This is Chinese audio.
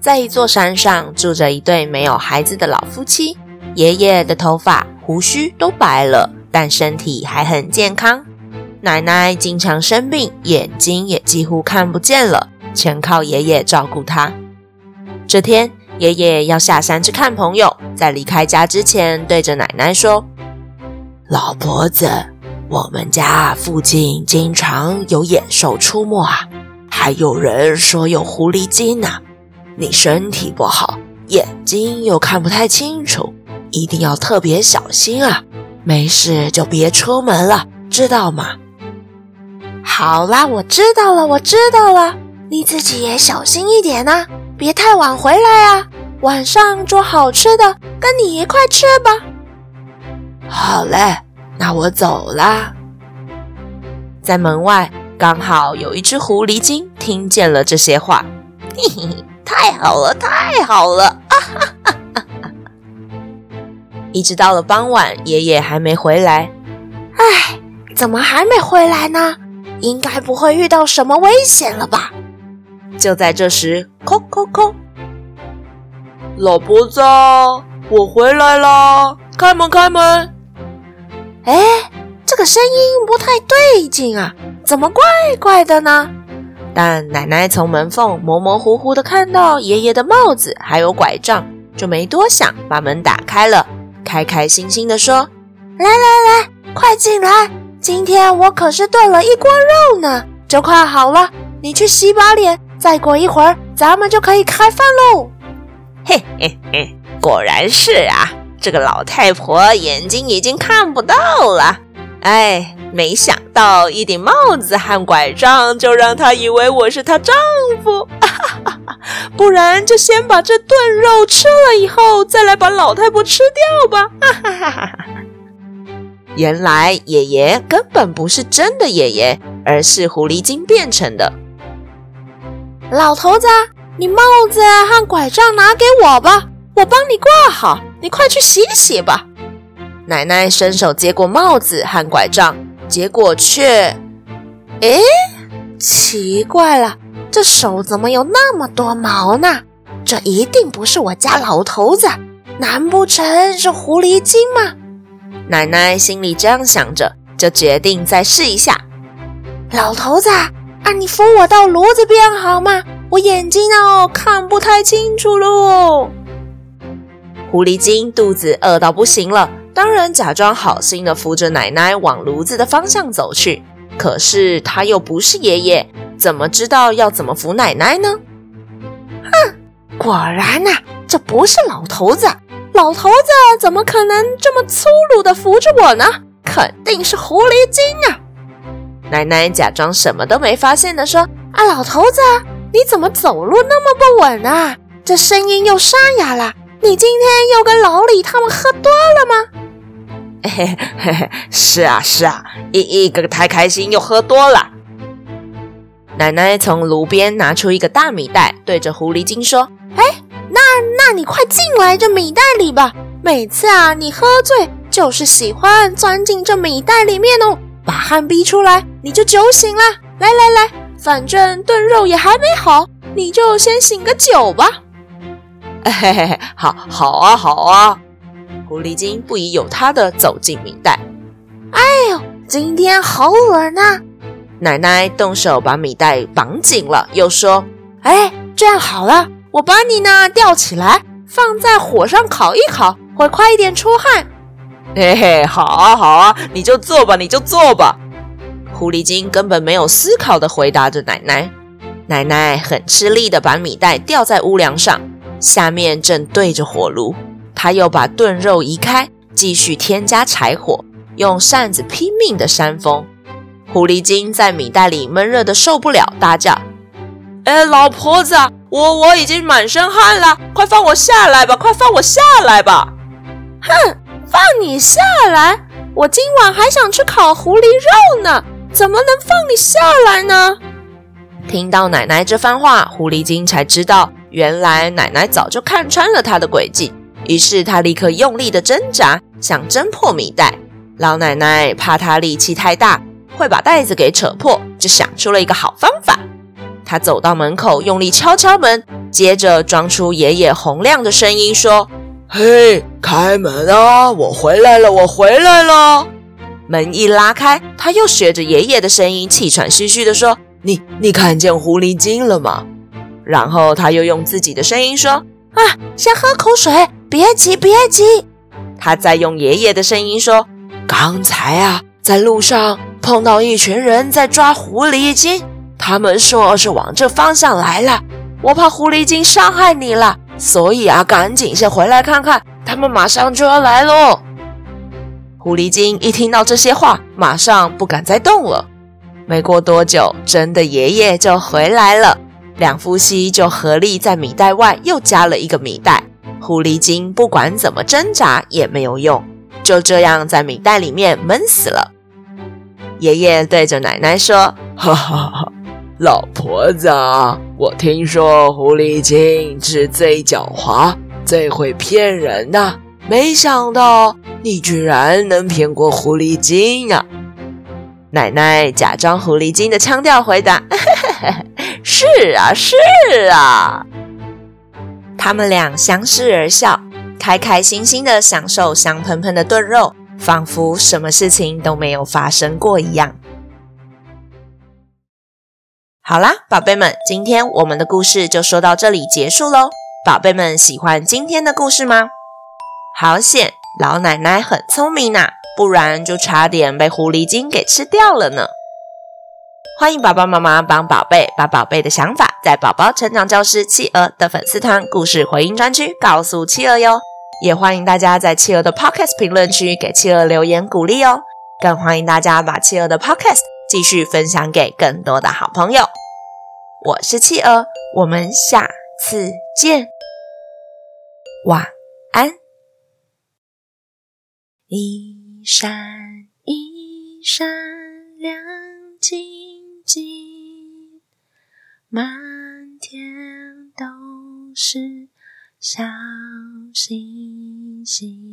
在一座山上，住着一对没有孩子的老夫妻。爷爷的头发、胡须都白了，但身体还很健康。奶奶经常生病，眼睛也几乎看不见了，全靠爷爷照顾她。这天，爷爷要下山去看朋友，在离开家之前，对着奶奶说：“老婆子，我们家附近经常有野兽出没啊，还有人说有狐狸精呢。”你身体不好，眼睛又看不太清楚，一定要特别小心啊！没事就别出门了，知道吗？好啦，我知道了，我知道了。你自己也小心一点啊，别太晚回来啊！晚上做好吃的，跟你一块吃吧。好嘞，那我走啦。在门外，刚好有一只狐狸精听见了这些话，嘿嘿嘿。太好了，太好了！啊哈哈哈哈！一直到了傍晚，爷爷还没回来。唉，怎么还没回来呢？应该不会遇到什么危险了吧？就在这时，叩叩叩！老婆子，我回来啦，开门，开门！哎，这个声音不太对劲啊，怎么怪怪的呢？但奶奶从门缝模模糊糊地看到爷爷的帽子还有拐杖，就没多想，把门打开了，开开心心地说：“来来来，快进来！今天我可是炖了一锅肉呢，就快好了。你去洗把脸，再过一会儿咱们就可以开饭喽。”嘿嘿嘿，果然是啊，这个老太婆眼睛已经看不到了。哎。没想到一顶帽子和拐杖就让她以为我是她丈夫，不然就先把这炖肉吃了以后，再来把老太婆吃掉吧。哈哈哈哈哈原来爷爷根本不是真的爷爷，而是狐狸精变成的。老头子，你帽子和拐杖拿给我吧，我帮你挂好，你快去洗洗吧。奶奶伸手接过帽子和拐杖。结果却，诶，奇怪了，这手怎么有那么多毛呢？这一定不是我家老头子，难不成是狐狸精吗？奶奶心里这样想着，就决定再试一下。老头子，啊，你扶我到炉子边好吗？我眼睛哦看不太清楚喽。狐狸精肚子饿到不行了。当然，假装好心的扶着奶奶往炉子的方向走去。可是他又不是爷爷，怎么知道要怎么扶奶奶呢？哼，果然呐、这不是老头子。老头子怎么可能这么粗鲁的扶着我呢？肯定是狐狸精啊！奶奶假装什么都没发现的说：“啊，老头子，你怎么走路那么不稳啊？这声音又沙哑了。你今天又跟老李他们喝多了吗？”嘿嘿嘿，是啊是啊，一一个太开心又喝多了。奶奶从炉边拿出一个大米袋，对着狐狸精说：“哎，那那你快进来这米袋里吧。每次啊，你喝醉就是喜欢钻进这米袋里面哦，把汗逼出来，你就酒醒了。来来来，反正炖肉也还没好，你就先醒个酒吧。”嘿嘿嘿，好，好啊，好啊。狐狸精不疑有他的走进米袋。哎呦，今天好冷啊！奶奶动手把米袋绑紧了，又说：“哎，这样好了，我把你呢吊起来，放在火上烤一烤，会快一点出汗。”嘿嘿，好啊，好啊，你就做吧，你就做吧。狐狸精根本没有思考的回答着奶奶。奶奶很吃力的把米袋吊在屋梁上，下面正对着火炉。他又把炖肉移开，继续添加柴火，用扇子拼命的扇风。狐狸精在米袋里闷热的受不了，大叫：“哎，老婆子，我我已经满身汗了，快放我下来吧！快放我下来吧！哼，放你下来？我今晚还想吃烤狐狸肉呢，怎么能放你下来呢？听到奶奶这番话，狐狸精才知道，原来奶奶早就看穿了他的诡计。于是他立刻用力的挣扎，想挣破米袋。老奶奶怕他力气太大，会把袋子给扯破，就想出了一个好方法。他走到门口，用力敲敲门，接着装出爷爷洪亮的声音说：“嘿，开门啊！我回来了，我回来了。”门一拉开，他又学着爷爷的声音，气喘吁吁地说：“你，你看见狐狸精了吗？”然后他又用自己的声音说：“啊，先喝口水，别急，别急。”他在用爷爷的声音说：“刚才啊，在路上碰到一群人在抓狐狸精。”他们说是往这方向来了，我怕狐狸精伤害你了，所以啊，赶紧先回来看看，他们马上就要来喽。狐狸精一听到这些话，马上不敢再动了。没过多久，真的爷爷就回来了，两夫妻就合力在米袋外又加了一个米袋。狐狸精不管怎么挣扎也没有用，就这样在米袋里面闷死了。爷爷对着奶奶说：“哈哈哈。”老婆子，我听说狐狸精是最狡猾、最会骗人的，没想到你居然能骗过狐狸精啊！奶奶假装狐狸精的腔调回答：“是啊，是啊。”他们俩相视而笑，开开心心的享受香喷喷的炖肉，仿佛什么事情都没有发生过一样。好啦，宝贝们，今天我们的故事就说到这里结束喽。宝贝们喜欢今天的故事吗？好险，老奶奶很聪明呐，不然就差点被狐狸精给吃掉了呢。欢迎爸爸妈妈帮宝贝把宝贝的想法在宝宝成长教室企鹅的粉丝团故事回应专区告诉企鹅哟。也欢迎大家在企鹅的 Podcast 评论区给企鹅留言鼓励哦。更欢迎大家把企鹅的 Podcast 继续分享给更多的好朋友。我是企鹅，我们下次见，晚安。一闪一闪亮晶晶，满天都是小星星。